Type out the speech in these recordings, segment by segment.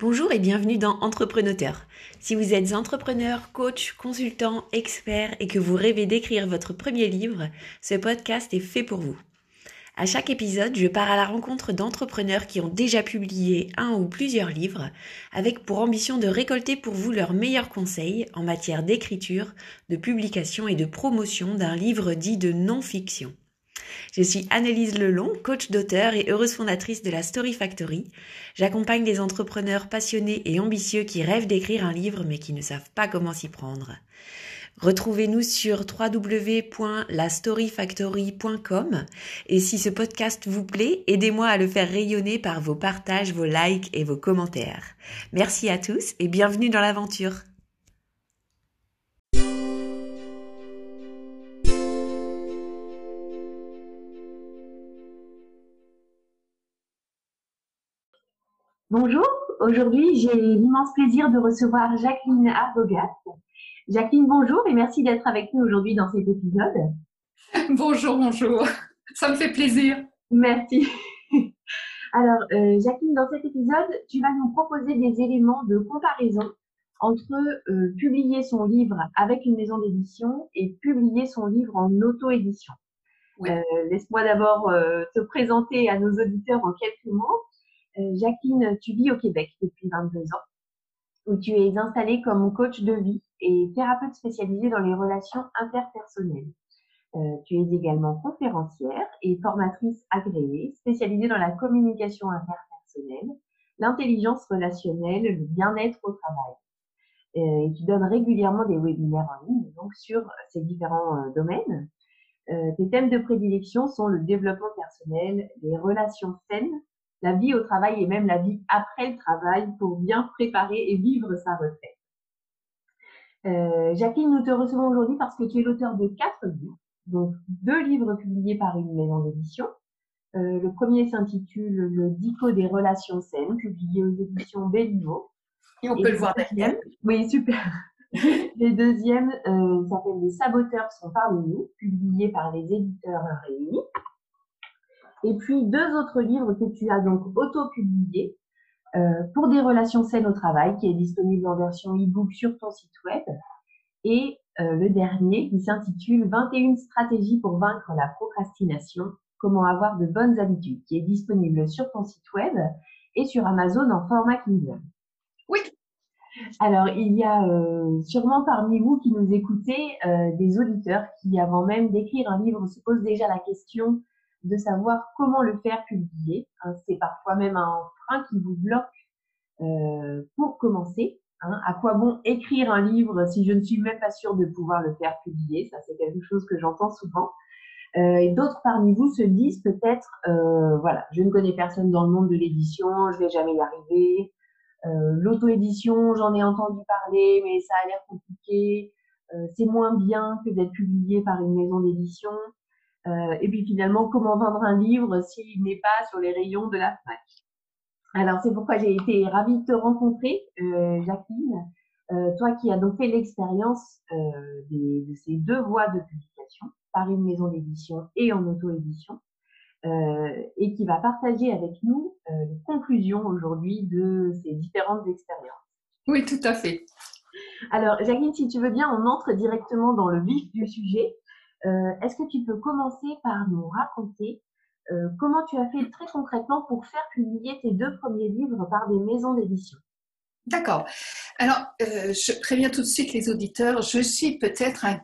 Bonjour et bienvenue dans Entrepreneur. Si vous êtes entrepreneur, coach, consultant, expert et que vous rêvez d'écrire votre premier livre, ce podcast est fait pour vous. À chaque épisode, je pars à la rencontre d'entrepreneurs qui ont déjà publié un ou plusieurs livres, avec pour ambition de récolter pour vous leurs meilleurs conseils en matière d'écriture, de publication et de promotion d'un livre dit de non-fiction. Je suis Annelise Lelon, coach d'auteur et heureuse fondatrice de la Story Factory. J'accompagne des entrepreneurs passionnés et ambitieux qui rêvent d'écrire un livre mais qui ne savent pas comment s'y prendre. Retrouvez-nous sur www.lastoryfactory.com et si ce podcast vous plaît, aidez-moi à le faire rayonner par vos partages, vos likes et vos commentaires. Merci à tous et bienvenue dans l'aventure. Bonjour, aujourd'hui j'ai l'immense plaisir de recevoir Jacqueline Arbogat. Jacqueline, bonjour et merci d'être avec nous aujourd'hui dans cet épisode. Bonjour, bonjour, ça me fait plaisir. Merci. Alors, euh, Jacqueline, dans cet épisode, tu vas nous proposer des éléments de comparaison entre euh, publier son livre avec une maison d'édition et publier son livre en auto-édition. Euh, laisse-moi d'abord te présenter à nos auditeurs en quelques mots. Euh, Jacqueline, tu vis au Québec depuis 22 ans, où tu es installée comme coach de vie et thérapeute spécialisée dans les relations interpersonnelles. Euh, tu es également conférencière et formatrice agréée, spécialisée dans la communication interpersonnelle, l'intelligence relationnelle, le bien-être au travail. Euh, et tu donnes régulièrement des webinaires en ligne donc sur ces différents domaines. tes thèmes de prédilection sont le développement personnel, les relations saines, la vie au travail et même la vie après le travail pour bien préparer et vivre sa retraite. Euh, Jacqueline, nous te recevons aujourd'hui parce que tu es l'auteur de quatre livres, donc deux livres publiés par une maison d'édition. Euh, le premier s'intitule Le Dico des relations saines, publié aux éditions Béliveau. Et on peut le voir derrière. Oui, super. Les deuxièmes euh, s'appellent Les saboteurs sont parmi nous, publiés par les éditeurs réunis. Et puis deux autres livres que tu as donc auto-publiés euh, pour des relations saines au travail, qui est disponible en version e-book sur ton site web. Et euh, le dernier qui s'intitule 21 stratégies pour vaincre la procrastination, comment avoir de bonnes habitudes, qui est disponible sur ton site web et sur Amazon en format Kindle. Oui. Alors, il y a euh, sûrement parmi vous qui nous écoutez euh, des auditeurs qui, avant même d'écrire un livre, se posent déjà la question de savoir comment le faire publier. Hein, c'est parfois même un frein qui vous bloque euh, pour commencer. Hein. À quoi bon écrire un livre si je ne suis même pas sûre de pouvoir le faire publier? Ça, c'est quelque chose que j'entends souvent. Euh, d'autres parmi vous se disent peut-être, euh, voilà, je ne connais personne dans le monde de l'édition, je vais jamais y arriver. L'auto-édition, j'en ai entendu parler, mais ça a l'air compliqué. C'est moins bien que d'être publié par une maison d'édition. Euh, et puis finalement, comment vendre un livre s'il n'est pas sur les rayons de la FNAC Alors c'est pourquoi j'ai été ravie de te rencontrer, euh, Jacqueline. Euh, toi qui as donc fait l'expérience de ces deux voies de publication par une maison d'édition et en auto-édition, et qui va partager avec nous les conclusions aujourd'hui de ces différentes expériences. Oui, tout à fait. Alors, Jacqueline, si tu veux bien, on entre directement dans le vif du sujet. Euh, est-ce que tu peux commencer par nous raconter euh, comment tu as fait très concrètement pour faire publier tes deux premiers livres par des maisons d'édition? D'accord. Alors, euh, je préviens tout de suite les auditeurs, je suis peut-être un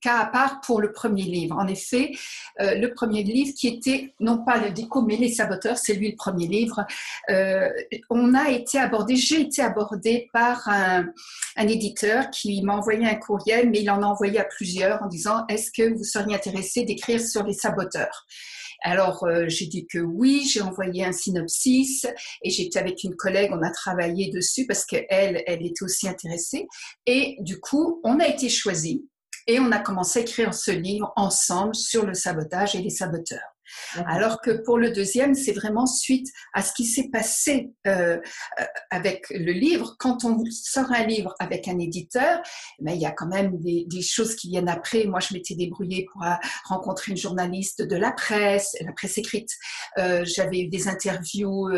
cas à part pour le premier livre. En effet, euh, le premier livre qui était non pas le déco mais les saboteurs, c'est lui le premier livre. Euh, on a été abordé, j'ai été abordée par un, un éditeur qui m'a envoyé un courriel, mais il en a envoyé à plusieurs en disant est-ce que vous seriez intéressé d'écrire sur les saboteurs? Alors, euh, j'ai dit que oui, j'ai envoyé un synopsis et j'étais avec une collègue, on a travaillé dessus parce qu'elle, elle était aussi intéressée. Et du coup, on a été choisi et on a commencé à écrire ce livre ensemble sur le sabotage et les saboteurs. Alors que pour le deuxième, c'est vraiment suite à ce qui s'est passé euh, euh, avec le livre. Quand on sort un livre avec un éditeur, mais ben, il y a quand même des, choses qui viennent après. Moi, je m'étais débrouillée pour euh, rencontrer une journaliste de la presse, la presse écrite. J'avais eu des interviews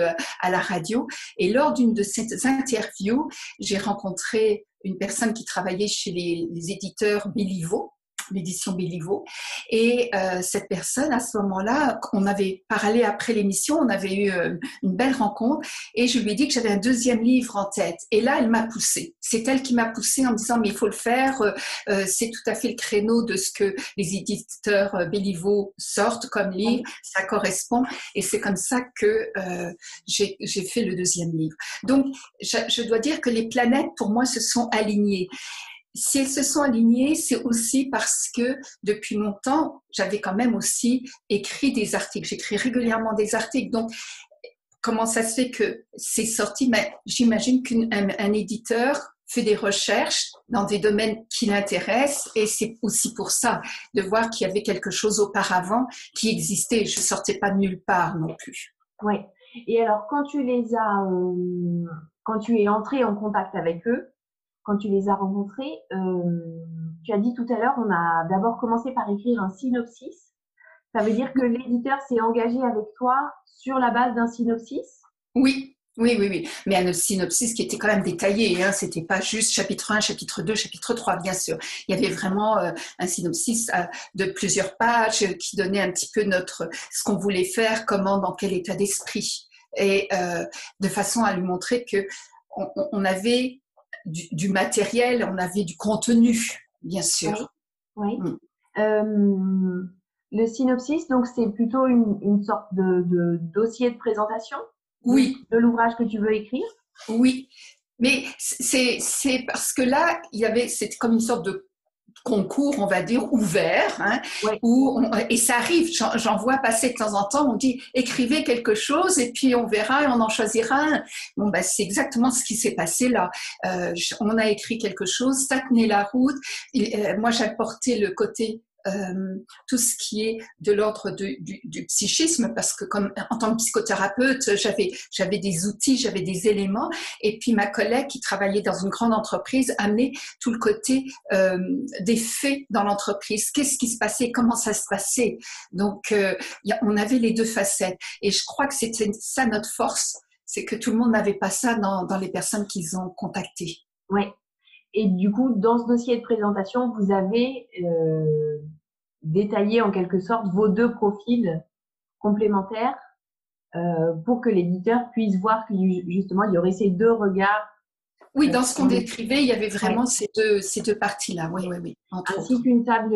à la radio. Et lors d'une de ces interviews, j'ai rencontré une personne qui travaillait chez les, les éditeurs Béliveau, l'édition Béliveau. Et euh, cette personne, à ce moment-là, on avait parlé après l'émission, on avait eu euh, une belle rencontre, et je lui ai dit que j'avais un deuxième livre en tête. Et là, elle m'a poussée. C'est elle qui m'a poussée en me disant, mais il faut le faire, euh, c'est tout à fait le créneau de ce que les éditeurs Béliveau sortent comme livre, ça correspond. Et c'est comme ça que j'ai fait le deuxième livre. Donc, je, je dois dire que les planètes, pour moi, se sont alignées si elles se sont alignées, c'est aussi parce que depuis longtemps, j'avais quand même aussi écrit des articles. J'écris régulièrement des articles. Donc, comment ça se fait que c'est sorti? Mais j'imagine qu'un éditeur fait des recherches dans des domaines qui l'intéressent et c'est aussi pour ça de voir qu'il y avait quelque chose auparavant qui existait. Je ne sortais pas de nulle part non plus. Oui. Et alors, quand tu les as, euh, quand tu es entré en contact avec eux, quand tu les as rencontrés, euh, tu as dit tout à l'heure, on a d'abord commencé par écrire un synopsis. Ça veut dire que l'éditeur s'est engagé avec toi sur la base d'un synopsis? Oui, oui, oui, oui. Mais un synopsis qui était quand même détaillé. Hein. C'était pas juste chapitre 1, chapitre 2, chapitre 3, bien sûr. Il y avait vraiment euh, un synopsis euh, de plusieurs pages qui donnait un petit peu notre, ce qu'on voulait faire, comment, dans quel état d'esprit. Et de façon à lui montrer que on avait du, matériel, on avait du contenu, bien sûr. Oui. Mm. Euh, le synopsis, donc c'est plutôt une, sorte de, dossier de présentation oui. de l'ouvrage que tu veux écrire? Oui, mais c'est parce que là, il y avait, c'était comme une sorte de concours, on va dire, ouvert, hein, où et ça arrive, j'en vois passer de temps en temps, on dit écrivez quelque chose et puis on verra et on en choisira un. Bon, bah, c'est exactement ce qui s'est passé là. Euh, on a écrit quelque chose, ça tenait la route. Et, euh, moi, j'apportais le côté euh, tout ce qui est de l'ordre du, du, psychisme, parce que comme en tant que psychothérapeute, j'avais j'avais des outils, j'avais des éléments, et puis ma collègue qui travaillait dans une grande entreprise amenait tout le côté euh, des faits dans l'entreprise. Qu'est-ce qui se passait, comment ça se passait? Donc euh, on avait les deux facettes, et je crois que c'était ça notre force, c'est que tout le monde n'avait pas ça dans, dans les personnes qu'ils ont contactées. Oui, et du coup, dans ce dossier de présentation, vous avez euh, détaillé en quelque sorte vos deux profils complémentaires euh, pour que l'éditeur puisse voir que justement, il y aurait ces deux regards oui, dans ce qu'on décrivait, il y avait vraiment ces deux, ces deux parties-là. Oui, oui, oui. Ainsi qu'une table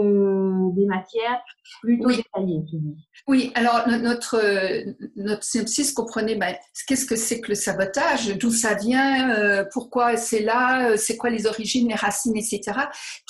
des matières plutôt détaillée, tu dis. Oui, alors notre, notre synopsis comprenait ben, qu'est-ce que c'est que le sabotage, d'où ça vient, euh, pourquoi c'est là, euh, c'est quoi les origines, les racines, etc.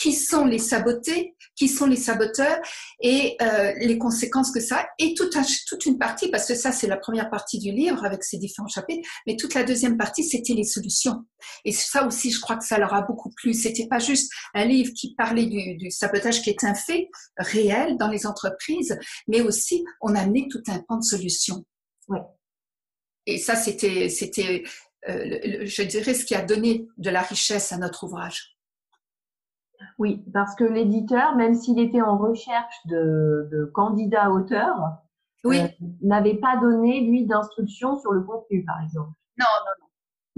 Qui sont les sabotés, qui sont les saboteurs et euh, les conséquences que ça a. Et toute, toute une partie, parce que ça c'est la première partie du livre avec ses différents chapitres, mais toute la deuxième partie c'était les solutions. Et ça aussi, je crois que ça leur a beaucoup plu. C'était pas juste un livre qui parlait du, sabotage qui est un fait réel dans les entreprises, mais aussi on a amené tout un pan de solutions. Ouais. Et ça, c'était, c'était, euh, je dirais, ce qui a donné de la richesse à notre ouvrage. Oui, parce que l'éditeur, même s'il était en recherche de, candidats auteurs, oui. Euh, n'avait pas donné, lui, d'instructions sur le contenu, par exemple. Non, non, non.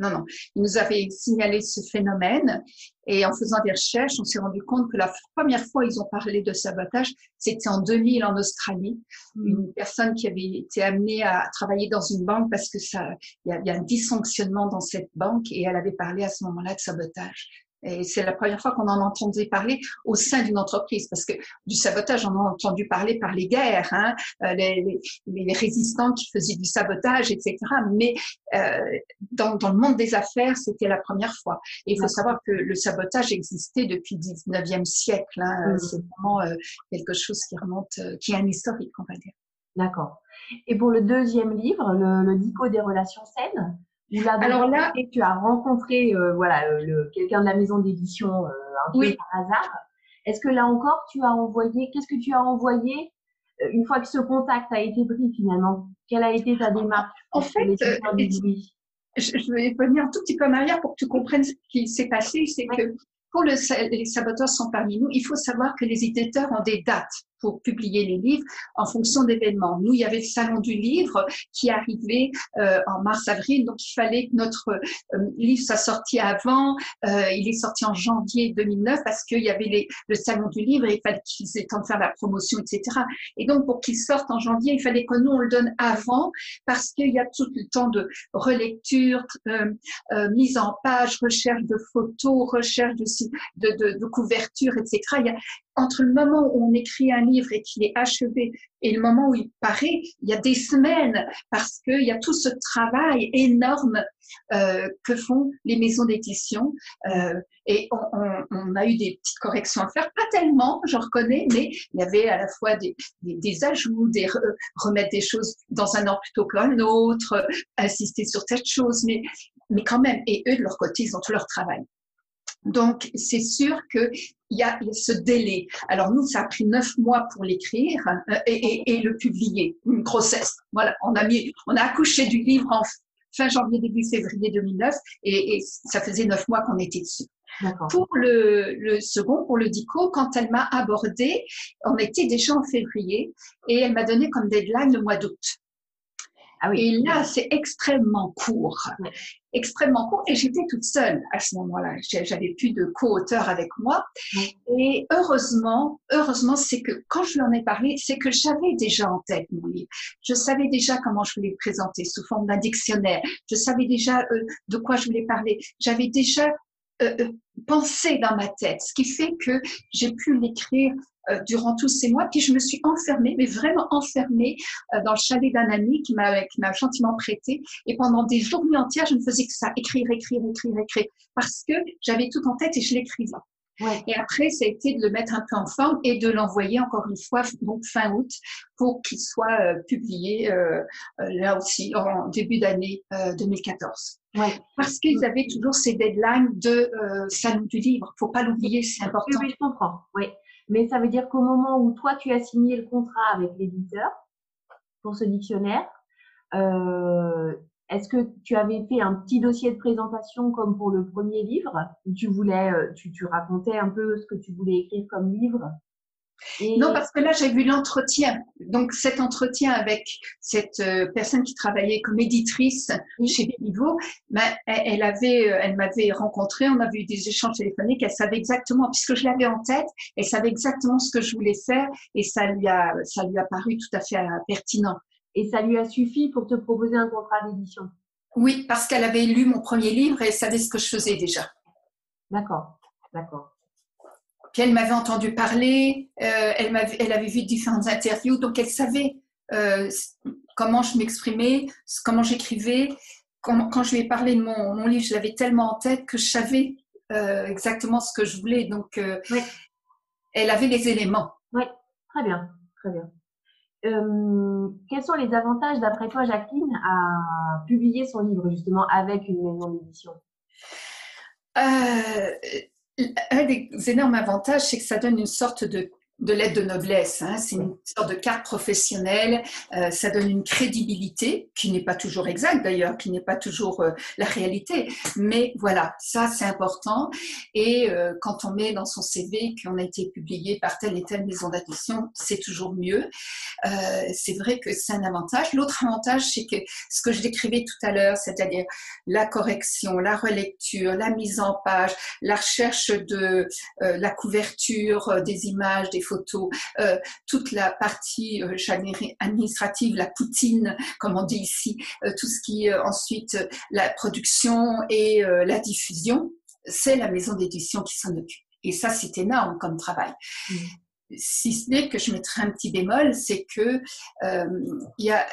Non, non. Il nous avait signalé ce phénomène et en faisant des recherches, on s'est rendu compte que la première fois ils ont parlé de sabotage, c'était en 2000 en Australie. Mm. Une personne qui avait été amenée à travailler dans une banque parce que ça, il y, a un dysfonctionnement dans cette banque et elle avait parlé à ce moment-là de sabotage. Et c'est la première fois qu'on en entendait parler au sein d'une entreprise, parce que du sabotage, on en a entendu parler par les guerres, hein, euh, les, les, résistants qui faisaient du sabotage, etc. Mais euh, dans, dans, le monde des affaires, c'était la première fois. Et il faut savoir que le sabotage existait depuis le 19e siècle. Hein. C'est vraiment euh, quelque chose qui remonte, euh, qui est un historique, on va dire. D'accord. Et pour le deuxième livre, le, le Dico des relations saines, alors là, tu as rencontré euh, voilà euh, quelqu'un de la maison d'édition euh, un peu par hasard. Est-ce que là encore, tu as envoyé Qu'est-ce que tu as envoyé une fois que ce contact a été pris finalement, quelle a été ta démarche En fait, je, vais venir un tout petit peu en arrière pour que tu comprennes ce qui s'est passé. C'est que pour le, les saboteurs sont parmi nous, il faut savoir que les éditeurs ont des dates pour publier les livres en fonction d'événements. Nous, il y avait le salon du livre qui arrivait euh, en mars-avril, donc il fallait que notre euh, livre soit sorti avant. Euh, il est sorti en janvier 2009 parce qu'il y avait les, le salon du livre et il fallait qu'ils aient temps de faire la promotion, etc. Et donc, pour qu'il sorte en janvier, il fallait que nous, on le donne avant parce qu'il y a tout le temps de relecture, euh, euh, mise en page, recherche de photos, recherche de, de, de, de couverture, etc. Il y a, entre le moment où on écrit un livre et qu'il est achevé et le moment où il paraît, il y a des semaines parce qu'il y a tout ce travail énorme euh, que font les maisons d'édition. Euh, et on, on, on, a eu des petites corrections à faire, pas tellement, j'en reconnais, mais il y avait à la fois des, des, ajouts, des remettre des choses dans un ordre plutôt qu'un autre, insister sur cette chose, mais, mais quand même, et eux de leur côté, ils ont tout leur travail. Donc, c'est sûr qu'il y a ce délai. Alors, nous, ça a pris neuf mois pour l'écrire euh, et, et, et, le publier. Une grossesse. Voilà, on a mis, on a accouché du livre en fin janvier, début février 2009 et, et ça faisait neuf mois qu'on était dessus. Pour le, le, second, pour le DICO, quand elle m'a abordé, on était déjà en février et elle m'a donné comme deadline le mois d'août. Ah oui. Et là, c'est extrêmement court. Extrêmement court. Et j'étais toute seule à ce moment-là. J'avais plus de co-auteur avec moi. Et heureusement, heureusement, c'est que quand je lui en ai parlé, c'est que j'avais déjà en tête mon livre. Je savais déjà comment je voulais le présenter sous forme d'un dictionnaire. Je savais déjà euh, de quoi je voulais parler. J'avais déjà euh, euh pensé dans ma tête, ce qui fait que j'ai pu l'écrire durant tous ces mois. Puis je me suis enfermée, mais vraiment enfermée euh, dans le chalet d'un ami qui m'a qui m'a gentiment prêté. Et pendant des journées entières, je ne faisais que ça, écrire, écrire, écrire, écrire, parce que j'avais tout en tête et je l'écrivais. Ouais. Et après, ça a été de le mettre un peu en forme et de l'envoyer encore une fois, donc fin août, pour qu'il soit euh, publié euh, euh, là aussi en début d'année 2014. Ouais. Parce qu'ils avaient toujours ces deadlines de salon du livre. Faut pas l'oublier, c'est important. Oui, je comprends. Oui mais ça veut dire qu'au moment où toi, tu as signé le contrat avec l'éditeur pour ce dictionnaire, euh, est-ce que tu avais fait un petit dossier de présentation comme pour le premier livre? Où tu voulais, euh, tu, tu racontais un peu ce que tu voulais écrire comme livre? Non, parce que là, j'ai vu l'entretien. Donc, cet entretien avec cette euh, personne qui travaillait comme éditrice chez Béliveau, ben, elle, avait, euh, elle m'avait rencontré, on avait eu des échanges téléphoniques, elle savait exactement, puisque je l'avais en tête, elle savait exactement ce que je voulais faire et ça lui a, ça lui a paru tout à fait euh, pertinent. Et ça lui a suffi pour te proposer un contrat d'édition? Oui, parce qu'elle avait lu mon premier livre et elle savait ce que je faisais déjà. D'accord, d'accord. Puis elle m'avait entendu parler, euh, elle, avait, elle avait vu différentes interviews, donc elle savait euh, comment je m'exprimais, comment j'écrivais. Quand, je lui ai parlé de mon, mon livre, je l'avais tellement en tête que je savais euh, exactement ce que je voulais. Donc, oui. elle avait les éléments. Oui, très bien, très bien. Quels sont les avantages, d'après toi, Jacqueline, à publier son livre justement avec une maison d'édition? Un des énormes avantages, c'est que ça donne une sorte de de l'aide de noblesse. Hein. C'est une sorte de carte professionnelle. Euh, ça donne une crédibilité qui n'est pas toujours exacte d'ailleurs, qui n'est pas toujours euh, la réalité. Mais voilà, ça c'est important. Et euh, quand on met dans son CV qu'on a été publié par telle et telle maison d'édition, c'est toujours mieux. Euh, c'est vrai que c'est un avantage. L'autre avantage, c'est que ce que je décrivais tout à l'heure, c'est-à-dire la correction, la relecture, la mise en page, la recherche de euh, la couverture des images, des photos, euh, toute la partie euh, administrative, la poutine, comme on dit ici, euh, tout ce qui est ensuite la production et la diffusion, c'est la maison d'édition qui s'en occupe. Et ça, c'est énorme comme travail. Mmh. Si ce n'est que je mettrai un petit bémol, c'est que il y a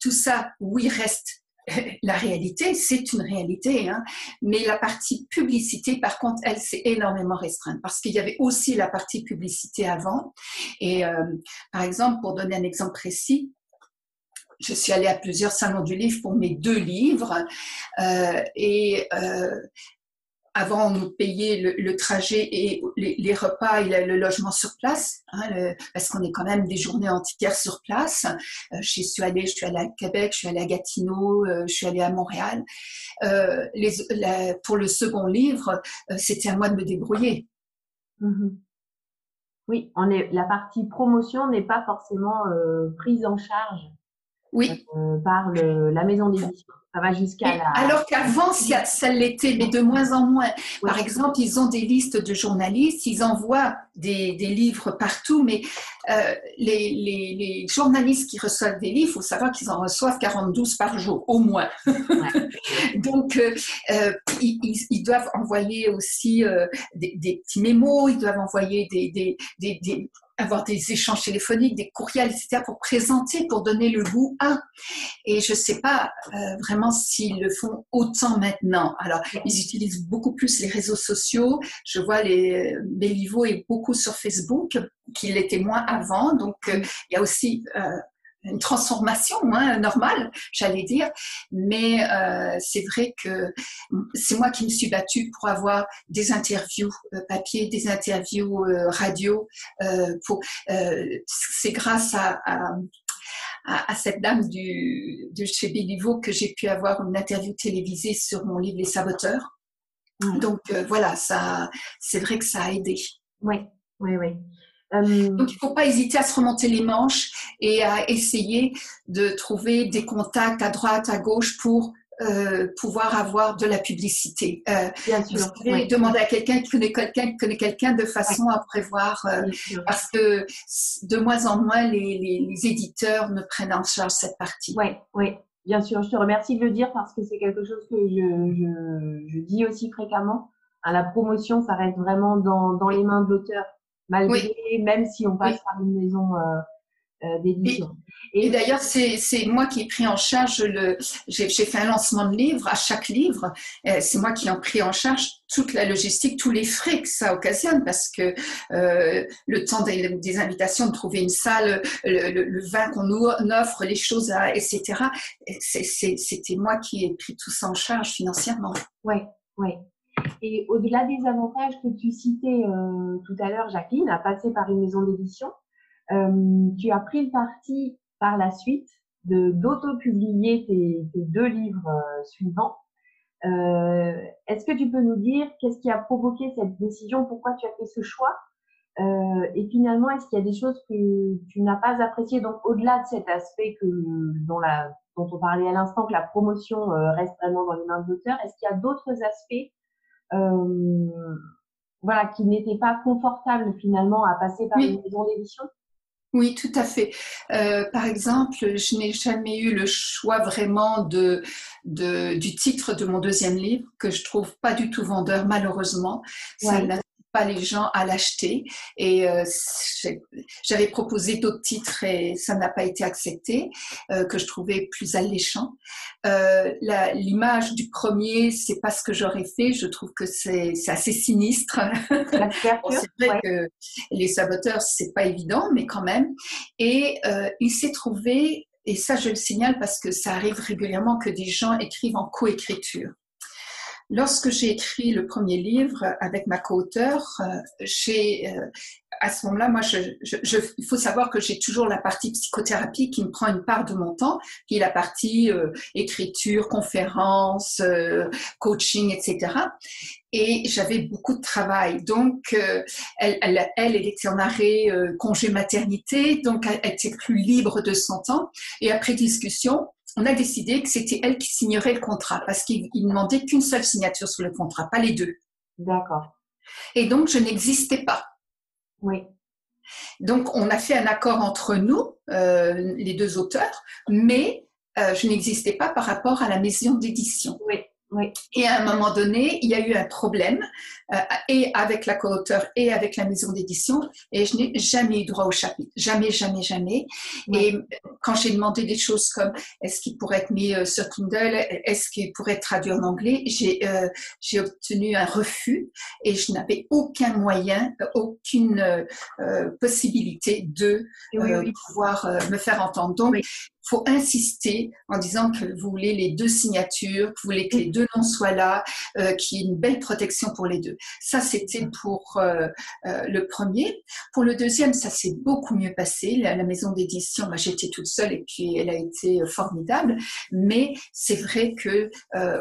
tout ça, oui, reste la réalité, c'est une réalité, hein. mais la partie publicité, par contre, elle s'est énormément restreinte parce qu'il y avait aussi la partie publicité avant. Et euh, par exemple, pour donner un exemple précis, je suis allée à plusieurs salons du livre pour mes deux livres euh, et euh, avant, on nous payait le, trajet et les, repas et le, logement sur place, hein, parce qu'on est quand même des journées entières sur place. Euh, je suis allée, je suis allée à Québec, je suis allée à Gatineau, euh, je suis allée à Montréal. Euh, les, pour le second livre, c'était à moi de me débrouiller. Mm-hmm. Oui, on est, la partie promotion n'est pas forcément prise en charge oui. par la maison d'édition. Ça va jusqu'à la... Alors qu'avant, ça l'était, mais de moins en moins. Par exemple, ils ont des listes de journalistes, ils envoient des, des livres partout, mais euh, les, les, les, journalistes qui reçoivent des livres, il faut savoir qu'ils en reçoivent 42 par jour, au moins. Donc, euh, euh, ils, ils, doivent envoyer aussi euh, des, des, petits mémos, ils doivent envoyer des, avoir des échanges téléphoniques, des courriels, etc., pour présenter, pour donner le goût à. Et je ne sais pas euh, vraiment s'ils le font autant maintenant. Alors, ils utilisent beaucoup plus les réseaux sociaux. Je vois les Béliveau est beaucoup sur Facebook, qu'il l'était moins avant. Donc, euh, il y a aussi euh, une transformation hein, normale, j'allais dire. Mais euh, c'est vrai que c'est moi qui me suis battue pour avoir des interviews euh, papier, des interviews euh, radio. Pour, c'est grâce à, à, à, cette dame du, de chez Béliveau que j'ai pu avoir une interview télévisée sur mon livre Les Saboteurs. Donc voilà, ça, c'est vrai que ça a aidé. Oui, oui, oui. Euh, Donc, il ne faut pas hésiter à se remonter les manches et à essayer de trouver des contacts à droite, à gauche pour euh, pouvoir avoir de la publicité. Euh, Bien sûr. Vous demander à quelqu'un qui connaît quelqu'un qui connaît quelqu'un de façon à prévoir, euh, parce que de moins en moins les, les, les, éditeurs ne prennent en charge cette partie. Oui, oui. Bien sûr, je te remercie de le dire parce que c'est quelque chose que je, je, je dis aussi fréquemment. À la promotion, ça reste vraiment dans, dans les mains de l'auteur malgré, même si on passe par une maison euh, euh, d'édition. Et, d'ailleurs, c'est moi qui ai pris en charge le. J'ai fait un lancement de livre à chaque livre. Euh, c'est moi qui ai pris en charge toute la logistique, tous les frais que ça occasionne, parce que euh, le temps des, des, invitations, de trouver une salle, le, le, vin qu'on nous offre, les choses, à, etc. C'était moi qui ai pris tout ça en charge financièrement. Oui, oui. Et au-delà des avantages que tu citais euh, tout à l'heure, Jacqueline, à passer par une maison d'édition, euh, tu as pris le parti par la suite de d'auto-publier tes, deux livres euh, suivants. Est-ce que tu peux nous dire qu'est-ce qui a provoqué cette décision, pourquoi tu as fait ce choix? Et finalement, est-ce qu'il y a des choses que tu n'as pas appréciées? Donc, au-delà de cet aspect que dont, on parlait à l'instant, que la promotion reste vraiment dans les mains de l'auteur, est-ce qu'il y a d'autres aspects voilà, qui n'était pas confortable finalement à passer par une maison d'édition oui, tout à fait. Euh, par exemple, je n'ai jamais eu le choix vraiment de, de, du titre de mon deuxième livre, que je trouve pas du tout vendeur, malheureusement. Ça pas les gens à l'acheter. Et euh, j'avais proposé d'autres titres et ça n'a pas été accepté, euh, que je trouvais plus alléchant. Euh, L'image du premier, c'est pas ce que j'aurais fait. Je trouve que c'est assez sinistre. c'est vrai que les saboteurs, c'est pas évident, mais quand même. Et euh, il s'est trouvé, et ça je le signale parce que ça arrive régulièrement que des gens écrivent en coécriture. Lorsque j'ai écrit le premier livre avec ma co-auteure, euh, j'ai euh, à ce moment-là, moi, je, je, il faut savoir que j'ai toujours la partie psychothérapie qui me prend une part de mon temps, qui est la partie euh, écriture, conférence, coaching, etc. Et j'avais beaucoup de travail. Donc, elle, elle, elle, était en arrêt congé maternité, donc elle était plus libre de son temps. Et après discussion, on a décidé que c'était elle qui signerait le contrat parce qu'il ne demandait qu'une seule signature sur le contrat, pas les deux. D'accord. Et donc, je n'existais pas. Oui. Donc, on a fait un accord entre nous, euh, les deux auteurs, mais euh, je n'existais pas par rapport à la maison d'édition. Oui. Et à un moment donné, il y a eu un problème, euh, et avec la co-auteur et avec la maison d'édition, et je n'ai jamais eu droit au chapitre. Jamais, jamais, jamais. Et quand j'ai demandé des choses comme est-ce qu'il pourrait être mis euh, sur Kindle, est-ce qu'il pourrait être traduit en anglais, j'ai euh, j'ai obtenu un refus et je n'avais aucun moyen, aucune possibilité de pouvoir me faire entendre. Donc, faut insister en disant que vous voulez les deux signatures, que vous voulez que les deux noms soient là, euh, qu'il y ait une belle protection pour les deux. Ça, c'était pour euh, euh, le premier. Pour le deuxième, ça s'est beaucoup mieux passé. La, maison d'édition, j'étais toute seule et puis elle a été formidable. Mais c'est vrai que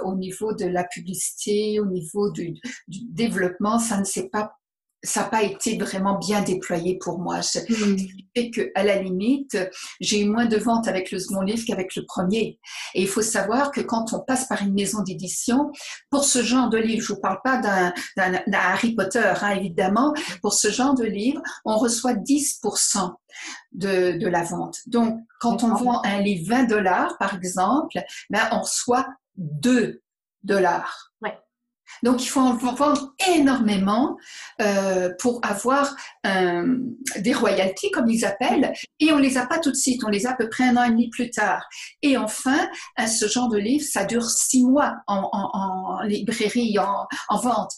au niveau de la publicité, au niveau du, du développement, ça ne s'est pas ça n'a pas été vraiment bien déployé pour moi. Ce qui fait qu'à la limite, j'ai eu moins de ventes avec le second livre qu'avec le premier. Et il faut savoir que quand on passe par une maison d'édition, pour ce genre de livre, je vous parle pas d'un Harry Potter, hein, évidemment, pour ce genre de livre, on reçoit 10% de, de la vente. Donc, quand on vend un livre 20 dollars, par exemple, ben, on reçoit 2 dollars. Ouais. Donc, il faut en vendre énormément euh, pour avoir euh, des royalties, comme ils appellent, et on les a pas tout de suite, on les a à peu près un an et demi plus tard. Et enfin, ce genre de livre, ça dure six mois en, en, en librairie, en, en, vente.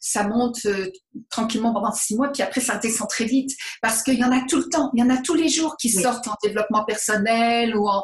Ça monte euh, tranquillement pendant six mois, puis après, ça descend très vite, parce qu'il y en a tout le temps, il y en a tous les jours qui sortent en développement personnel ou en...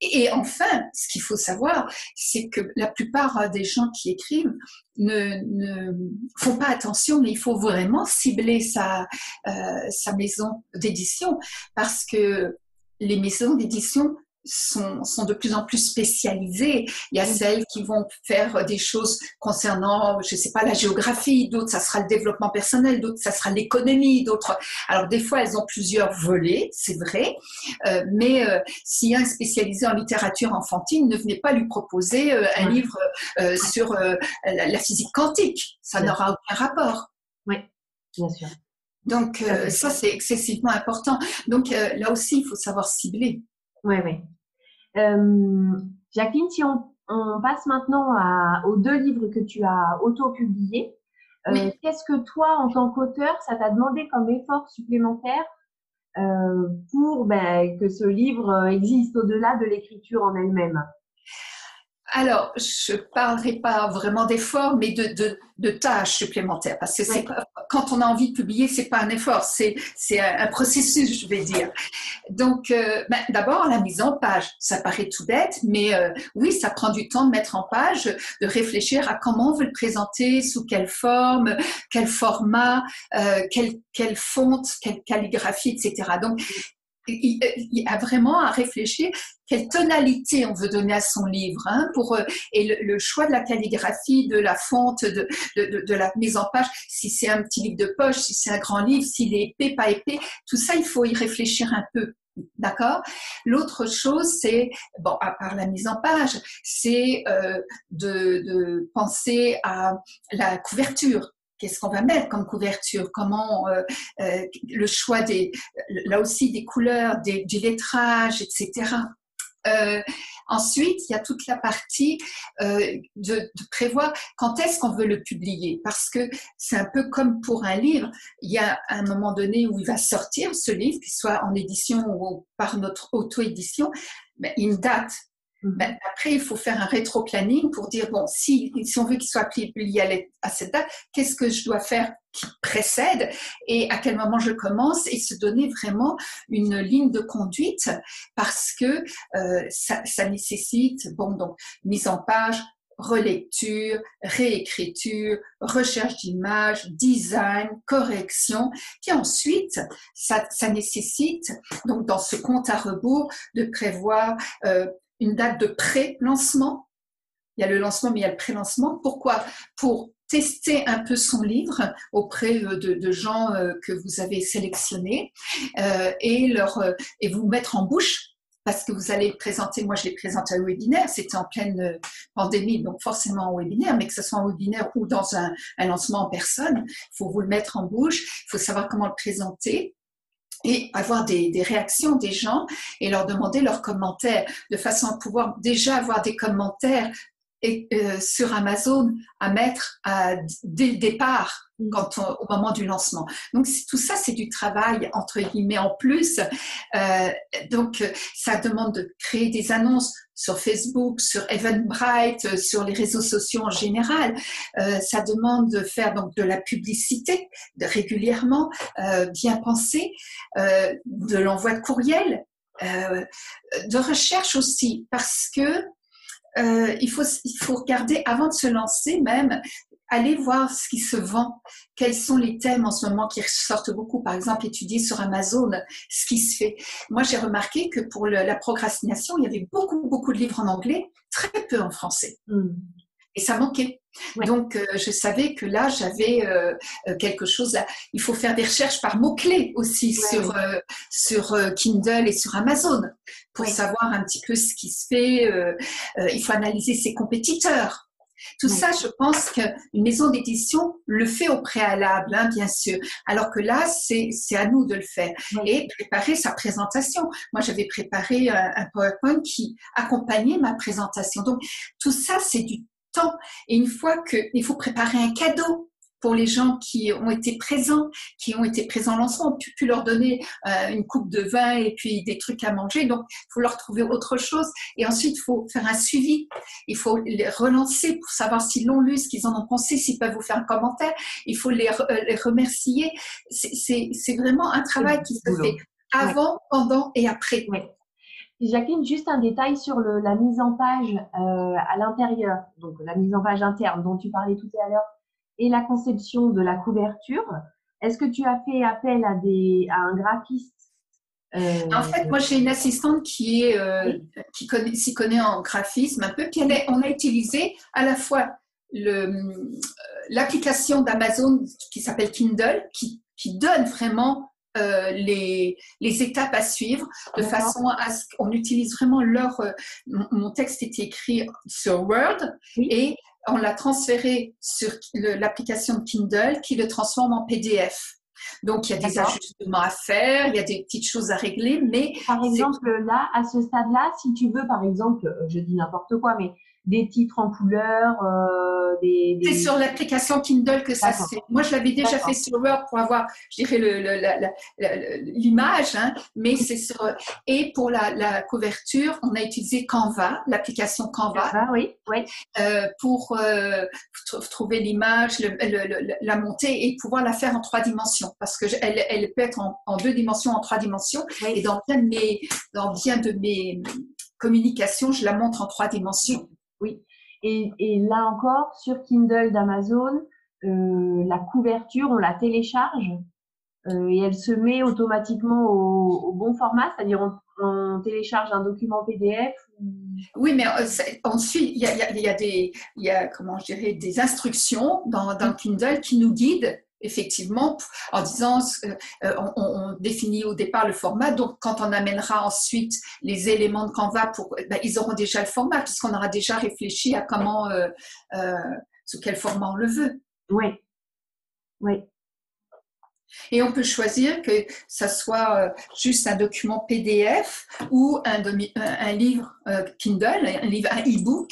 Et enfin, ce qu'il faut savoir, c'est que la plupart des gens qui écrivent ne, font pas attention, mais il faut vraiment cibler sa, euh, sa maison d'édition parce que les maisons d'édition sont, sont, de plus en plus spécialisées. Il y a celles qui vont faire des choses concernant, je sais pas, la géographie, d'autres, ça sera le développement personnel, d'autres, ça sera l'économie, d'autres. Alors, des fois, elles ont plusieurs volets, c'est vrai, euh, mais euh, s'il y a un spécialisé en littérature enfantine, ne venez pas lui proposer euh, un livre euh, sur la, physique quantique. Ça n'aura aucun rapport. Oui, bien sûr. Donc, ça, c'est excessivement important. Donc, là aussi, il faut savoir cibler. Oui, oui. Euh, Jacqueline, si on, passe maintenant aux deux livres que tu as auto-publiés, euh, qu'est-ce que toi, en tant qu'auteur, ça t'a demandé comme effort supplémentaire euh, pour ben, que ce livre existe au-delà de l'écriture en elle-même? Alors, je parlerai pas vraiment d'effort, mais de, de, de, tâches supplémentaires, parce que c'est quand on a envie de publier, c'est pas un effort, c'est c'est un, processus, je vais dire. Donc, euh, ben, d'abord la mise en page, ça paraît tout bête, mais euh, oui, ça prend du temps de mettre en page, de réfléchir à comment on veut le présenter, sous quelle forme, quel format, euh, quelle quelle fonte, quelle calligraphie, etc. Donc il, y a vraiment à réfléchir quelle tonalité on veut donner à son livre, hein, pour euh, et le, choix de la calligraphie, de la fonte, de, de, la mise en page, si c'est un petit livre de poche, si c'est un grand livre, s'il est épais, pas épais, tout ça, il faut y réfléchir un peu. D'accord? L'autre chose, c'est, bon, à part la mise en page, c'est euh, de penser à la couverture qu'est-ce qu'on va mettre comme couverture, comment euh, euh, le choix des, là aussi des couleurs, des, du lettrage, etc. Euh, ensuite, il y a toute la partie euh, de, de, prévoir quand est-ce qu'on veut le publier, parce que c'est un peu comme pour un livre. Il y a un moment donné où il va sortir ce livre, qu'il soit en édition ou par notre auto-édition, mais une date. Ben, après, il faut faire un rétro-planning pour dire, bon, si, si on veut qu'il soit publié à, cette date, qu'est-ce que je dois faire qui précède et à quel moment je commence et se donner vraiment une ligne de conduite parce que euh, ça, ça, nécessite, bon, donc, mise en page, relecture, réécriture, recherche d'images, design, correction, puis ensuite, ça, ça, nécessite, donc dans ce compte à rebours, de prévoir euh, une date de pré-lancement. Il y a le lancement, mais il y a le pré-lancement. Pourquoi? Pour tester un peu son livre auprès euh, de, gens euh, que vous avez sélectionnés euh, et, vous mettre en bouche parce que vous allez présenter, moi je l'ai présenté au webinaire, c'était en pleine pandémie, donc forcément en webinaire, mais que ce soit en webinaire ou dans un, un lancement en personne, il faut vous le mettre en bouche, il faut savoir comment le présenter et avoir des, réactions des gens et leur demander leurs commentaires de façon à pouvoir déjà avoir des commentaires et, euh, sur Amazon à mettre à, dès le départ quand au moment du lancement. Donc tout ça, c'est du travail entre guillemets en plus. Euh, donc ça demande de créer des annonces sur Facebook, sur Eventbrite, euh, sur les réseaux sociaux en général. Euh, ça demande de faire donc de la publicité de, régulièrement, euh, bien pensée, euh, de l'envoi de courriel de recherche aussi, parce que il, faut, il faut regarder avant de se lancer même allez voir ce qui se vend, quels sont les thèmes en ce moment qui ressortent beaucoup, par exemple étudier sur Amazon ce qui se fait. Moi j'ai remarqué que pour la procrastination, il y avait beaucoup, beaucoup de livres en anglais, très peu en français. Hmm. Et ça manquait. Donc, euh, je savais que là, j'avais euh, euh, quelque chose. Il faut faire des recherches par mots-clés aussi sur, sur Kindle et sur Amazon pour savoir un petit peu ce qui se fait. il faut analyser ses compétiteurs. Tout ça, je pense qu'une maison d'édition le fait au préalable, hein, bien sûr. Alors que là, c'est à nous de le faire et préparer sa présentation. Moi, j'avais préparé un, un PowerPoint qui accompagnait ma présentation. Donc, tout ça, c'est du temps. Et une fois qu'il faut préparer un cadeau pour les gens qui ont été présents, qui ont été présents l'ensemble. Tu pu leur donner euh, une coupe de vin et puis des trucs à manger. Donc, il faut leur trouver autre chose. Et ensuite, il faut faire un suivi. Il faut les relancer pour savoir s'ils l'ont lu, ce qu'ils en ont pensé, s'ils peuvent vous faire un commentaire. Il faut les, euh, les remercier. C'est vraiment un travail qui se fait avant, pendant et après. Jacqueline, juste un détail sur le, la mise en page euh, à l'intérieur, donc la mise en page interne dont tu parlais tout à l'heure et la conception de la couverture. Est-ce que tu as fait appel à, des, à un graphiste euh, En fait, moi j'ai une assistante qui est euh, qui connaît, s'y connaît en graphisme un peu. Puis on a utilisé à la fois le, l'application d'Amazon qui s'appelle Kindle, qui, qui donne vraiment les, les, étapes à suivre de façon à ce qu'on utilise vraiment leur. mon texte était écrit sur Word et on l'a transféré sur l'application de Kindle qui le transforme en PDF. Donc, il y a des ajustements à faire, il y a des petites choses à régler, mais... Par exemple, là, à ce stade-là, si tu veux, par exemple, je dis n'importe quoi, mais des titres en couleur, euh, des, C'est sur l'application Kindle que ça se fait. Moi, je l'avais déjà fait sur Word pour avoir, je dirais, l'image, hein, mais c'est sur... Et pour la, couverture, on a utilisé Canva, l'application Canva, ah, oui, oui. Euh, pour euh, trouver l'image, la monter et pouvoir la faire en trois dimensions, parce que elle, elle peut être en, deux dimensions, en trois dimensions, et dans bien de mes, dans bien de mes communications, je la montre en trois dimensions. Oui. Et, là encore, sur Kindle d'Amazon, euh, la couverture, on la télécharge euh, et elle se met automatiquement au, bon format, c'est-à-dire on, télécharge un document PDF. Oui, mais euh, ensuite, il y a, des, il y a, comment je dirais, des instructions dans, dans Kindle qui nous guident effectivement, en disant, euh, euh, on, définit au départ le format, donc quand on amènera ensuite les éléments de Canva, pour, ben, ils auront déjà le format, puisqu'on aura déjà réfléchi à comment, euh, sous quel format on le veut. Oui, oui. Et on peut choisir que ça soit euh, juste un document PDF ou un, livre euh, Kindle, un livre, e-book.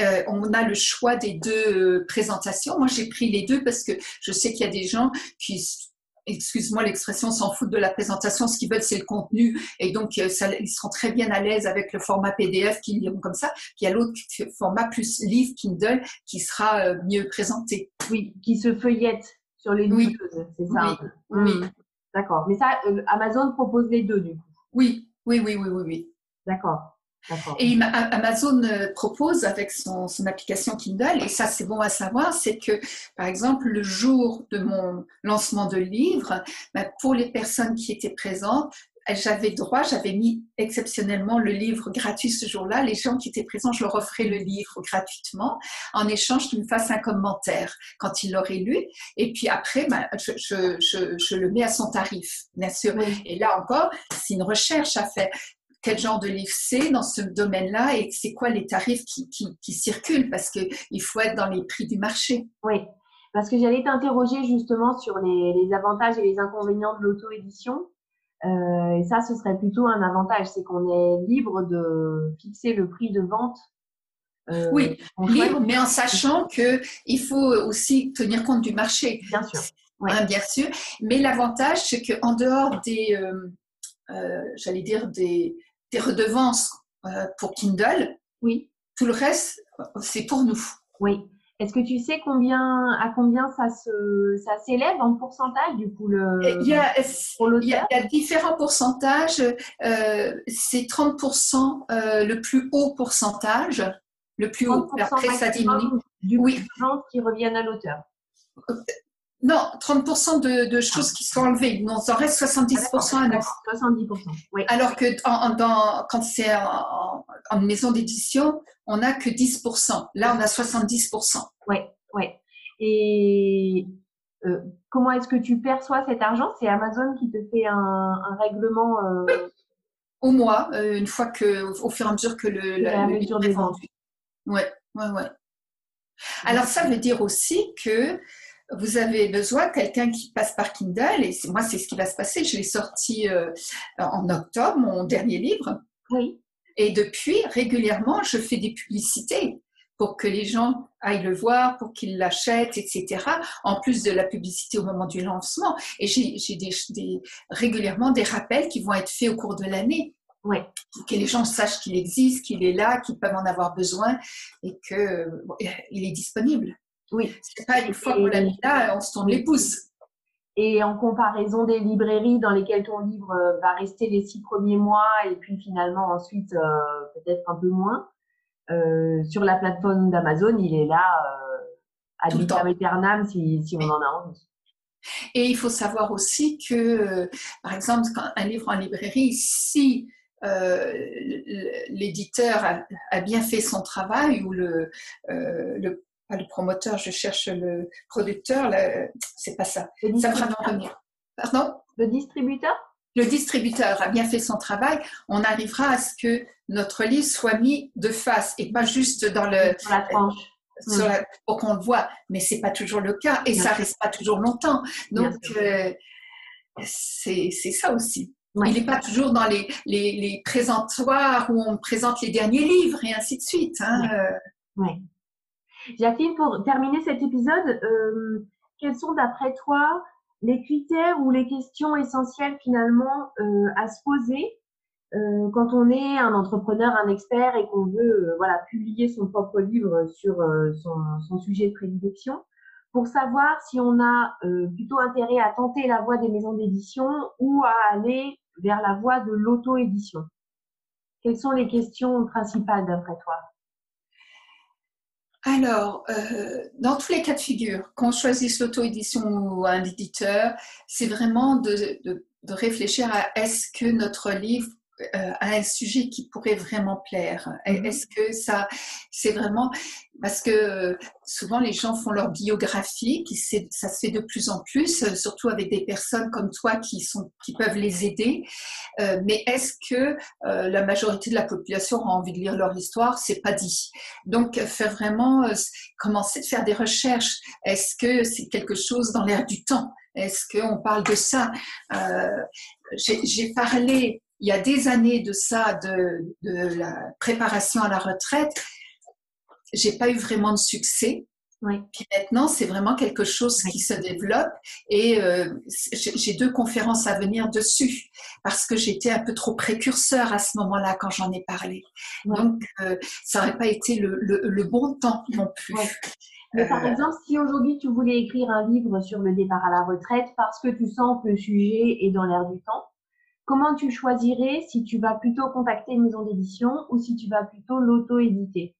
Euh, on a le choix des deux présentations. Moi, j'ai pris les deux parce que je sais qu'il y a des gens qui excuse-moi l'expression, s'en foutent de la présentation, ce qu'ils veulent c'est le contenu et donc ils seront très bien à l'aise avec le format PDF qu'ils liront comme ça. Il y a l'autre format plus livre Kindle qui sera mieux présenté. Oui, qui se feuillette sur les oui. c'est ça Oui. D'accord. Mais ça, euh, Amazon propose les deux du coup. Oui, oui, oui, oui, oui. oui. D'accord. Et Amazon euh, propose avec son, son, application Kindle, et ça c'est bon à savoir, c'est que par exemple le jour de mon lancement de livre, ben, pour les personnes qui étaient présentes, j'avais droit, j'avais mis exceptionnellement le livre gratuit ce jour-là. Les gens qui étaient présents, je leur offrais le livre gratuitement en échange qu'ils me fassent un commentaire quand ils l'auraient lu. Et puis après, ben, je, je, je, je, le mets à son tarif, bien sûr. Et là encore, c'est une recherche à faire. Quel genre de livre c'est dans ce domaine-là et c'est quoi les tarifs qui, qui, qui circulent? Parce qu'il faut être dans les prix du marché. Oui, parce que j'allais t'interroger justement sur les, les avantages et les inconvénients de l'auto-édition. Euh, et ça, ce serait plutôt un avantage, c'est qu'on est libre de fixer le prix de vente. Euh, oui, libre, mais en sachant que il faut aussi tenir compte du marché. Bien sûr. Hein, bien sûr. Mais l'avantage, c'est qu'en dehors des, euh, j'allais dire des, des redevances pour Kindle, oui. tout le reste, c'est pour nous. Oui. Est-ce que tu sais combien, à combien ça se, ça s'élève en pourcentage du coup le, il, y a, il, y a, différents pourcentages. Euh, c'est 30% euh, le plus haut pourcentage, le plus haut. Après, ça diminue. Du oui. qui reviennent à l'auteur. Non, 30% de, choses qui sont enlevées. Reste 70% à 70%, oui. Alors que quand c'est en, maison d'édition, on n'a que 10%. Là, on a 70%. Oui, oui. Et euh, comment est-ce que tu perçois cet argent? C'est Amazon qui te fait un, règlement euh, Au mois, euh, une fois que, au fur et à mesure que le, la, mesure des ventes. Oui, oui, oui. Alors, ça veut dire aussi que vous avez besoin de quelqu'un qui passe par Kindle, et moi, c'est ce qui va se passer. Je l'ai sorti euh, en octobre, mon dernier livre. Oui. Et depuis, régulièrement, je fais des publicités pour que les gens aillent le voir, pour qu'ils l'achètent, etc. En plus de la publicité au moment du lancement. Et j'ai des, régulièrement des rappels qui vont être faits au cours de l'année. Oui. Que les gens sachent qu'il existe, qu'il est là, qu'ils peuvent en avoir besoin et qu'il est disponible. Oui. C'est pas une fois qu'on l'a mis là, on se tourne les pouces. Et en comparaison des librairies dans lesquelles ton livre euh, va rester les six premiers mois et puis finalement ensuite euh, peut-être un peu moins, euh, sur la plateforme d'Amazon, il est là à vitam aeternam si, si on en a envie. Et il faut savoir aussi que, par exemple, quand un livre en librairie, si l'éditeur a, bien fait son travail ou le, le pas le promoteur, je cherche le producteur, c'est pas ça. Ça va revenir. Pardon? Le distributeur? Le distributeur a bien fait son travail. On arrivera à ce que notre livre soit mis de face et pas juste dans le. Sur la tranche. Mm. pour qu'on le voit, mais c'est pas toujours le cas et ça reste pas toujours longtemps. Donc euh, c'est ça aussi. Il n'est pas toujours dans les, les, présentoirs où on présente les derniers livres et ainsi de suite. Hein. Euh. Jacqueline, pour terminer cet épisode, euh, quels sont d'après toi les critères ou les questions essentielles finalement euh, à se poser euh, quand on est un entrepreneur, un expert et qu'on veut voilà publier son propre livre sur son, sujet de prédilection? Pour savoir si on a plutôt intérêt à tenter la voie des maisons d'édition ou à aller vers la voie de l'auto-édition. Quelles sont les questions principales d'après toi? Alors, euh, dans tous les cas de figure, qu'on choisisse l'auto-édition ou un éditeur, c'est vraiment de, réfléchir à est-ce que notre livre euh, a un sujet qui pourrait vraiment plaire mm-hmm. Est-ce que ça, c'est vraiment parce que souvent les gens font leur biographie, qui ça se fait de plus en plus, euh, surtout avec des personnes comme toi qui sont, qui peuvent les aider. Euh, mais est-ce que la majorité de la population a envie de lire leur histoire? C'est pas dit. Donc faire vraiment commencer de faire des recherches. Est-ce que c'est quelque chose dans l'air du temps? Est-ce qu'on parle de ça? J'ai parlé il y a des années de ça, de, la préparation à la retraite, j'ai pas eu vraiment de succès. Puis maintenant, c'est vraiment quelque chose qui se développe et euh, j'ai deux conférences à venir dessus parce que j'étais un peu trop précurseur à ce moment-là quand j'en ai parlé. Donc, euh, ça n'aurait pas été le, bon temps non plus. Mais par euh, exemple, si aujourd'hui tu voulais écrire un livre sur le départ à la retraite parce que tu sens que le sujet est dans l'air du temps, comment tu choisirais si tu vas plutôt contacter une maison d'édition ou si tu vas plutôt l'auto-éditer?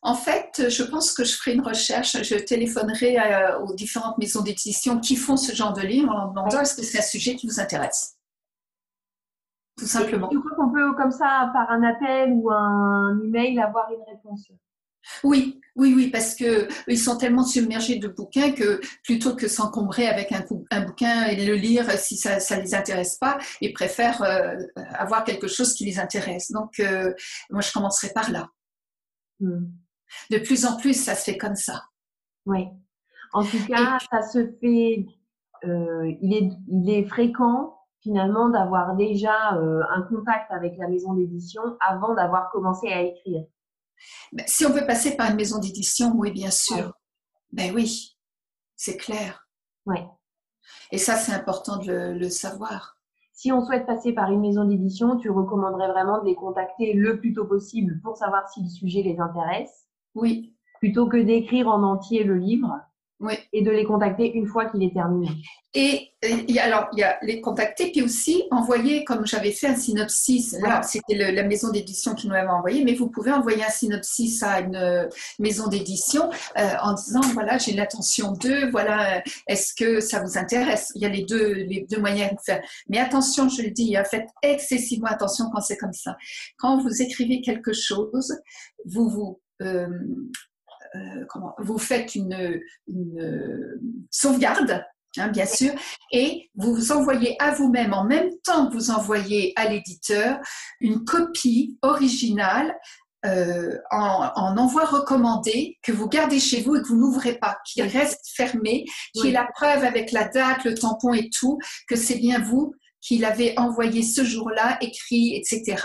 En fait, je pense que je ferai une recherche, je téléphonerai euh, aux différentes maisons d'édition qui font ce genre de livre en demandant est-ce que c'est un sujet qui vous intéresse? Tout simplement. tu crois qu'on peut, comme ça, par un appel ou un email, avoir une réponse? Oui, oui, oui, parce que ils sont tellement submergés de bouquins que plutôt que s'encombrer avec un, bouquin et le lire si ça ne les intéresse pas, ils préfèrent euh, avoir quelque chose qui les intéresse. Donc, euh, moi, je commencerai par là. Hmm. De plus en plus, ça se fait comme ça. Oui. En tout cas, ça se fait. Euh, il, est, il est fréquent finalement d'avoir déjà un contact avec la maison d'édition avant d'avoir commencé à écrire. Ben, si on veut passer par une maison d'édition, oui, bien sûr. Ben oui, c'est clair. Oui. Et ça, c'est important de le, savoir. Si on souhaite passer par une maison d'édition, tu recommanderais vraiment de les contacter le plus tôt possible pour savoir si le sujet les intéresse? Oui. plutôt que d'écrire en entier le livre? Oui. et de les contacter une fois qu'il est terminé. Et, alors, il y a les contacter, puis aussi envoyer, comme j'avais fait un synopsis, là, Voilà. c'était la maison d'édition qui nous l'avait envoyé, mais vous pouvez envoyer un synopsis à une euh, maison d'édition euh, en disant, voilà, j'ai l'intention de, voilà, euh, est-ce que ça vous intéresse? Il y a les deux, les deux moyens de faire. Mais attention, je le dis, hein, faites excessivement attention quand c'est comme ça. Quand vous écrivez quelque chose, vous vous... euh, euh, comment, vous faites une, une, euh, sauvegarde, hein, bien sûr, et vous vous envoyez à vous-même, en même temps que vous envoyez à l'éditeur, une copie originale euh, en, en envoi recommandé que vous gardez chez vous et que vous n'ouvrez pas, qui reste fermé, qui Oui. est la preuve avec la date, le tampon et tout, que c'est bien vous qui l'avez envoyé ce jour-là, écrit, etc.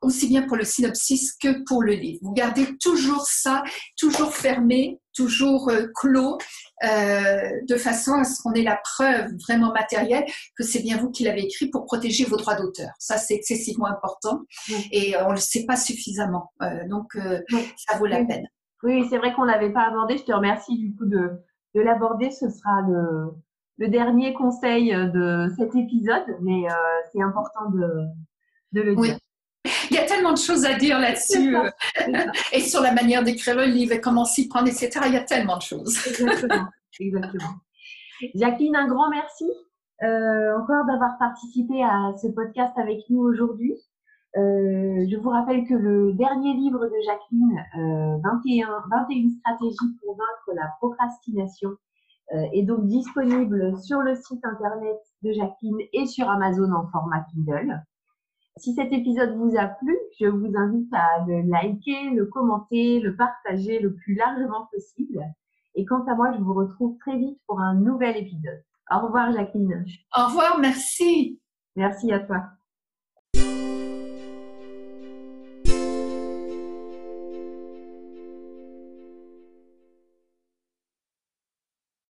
Aussi bien pour le synopsis que pour le livre. Vous gardez toujours ça, toujours fermé, toujours euh, clos, euh, de façon à ce qu'on ait la preuve vraiment matérielle que c'est bien vous qui l'avez écrit pour protéger vos droits d'auteur. Ça, c'est excessivement important et euh, on ne le sait pas suffisamment. Euh, donc, euh, ça vaut la peine. Oui, c'est vrai qu'on l'avait pas abordé. Je te remercie du coup de, de l'aborder. Ce sera le, le dernier conseil de cet épisode, mais euh, c'est important de, de le Oui. dire. Il y a tellement de choses à dire là-dessus euh, et sur la manière d'écrire le livre et comment s'y prendre, etc. Il y a tellement de choses. Exactement. Exactement. Jacqueline, un grand merci euh, encore d'avoir participé à ce podcast avec nous aujourd'hui. Euh, je vous rappelle que le dernier livre de Jacqueline, euh, 21, 21 stratégies pour vaincre la procrastination, euh, est donc disponible sur le site internet de Jacqueline et sur Amazon en format Kindle. Si cet épisode vous a plu, je vous invite à le liker, le commenter, le partager le plus largement possible. Et quant à moi, je vous retrouve très vite pour un nouvel épisode. Au revoir Jacqueline. Au revoir, merci. Merci à toi.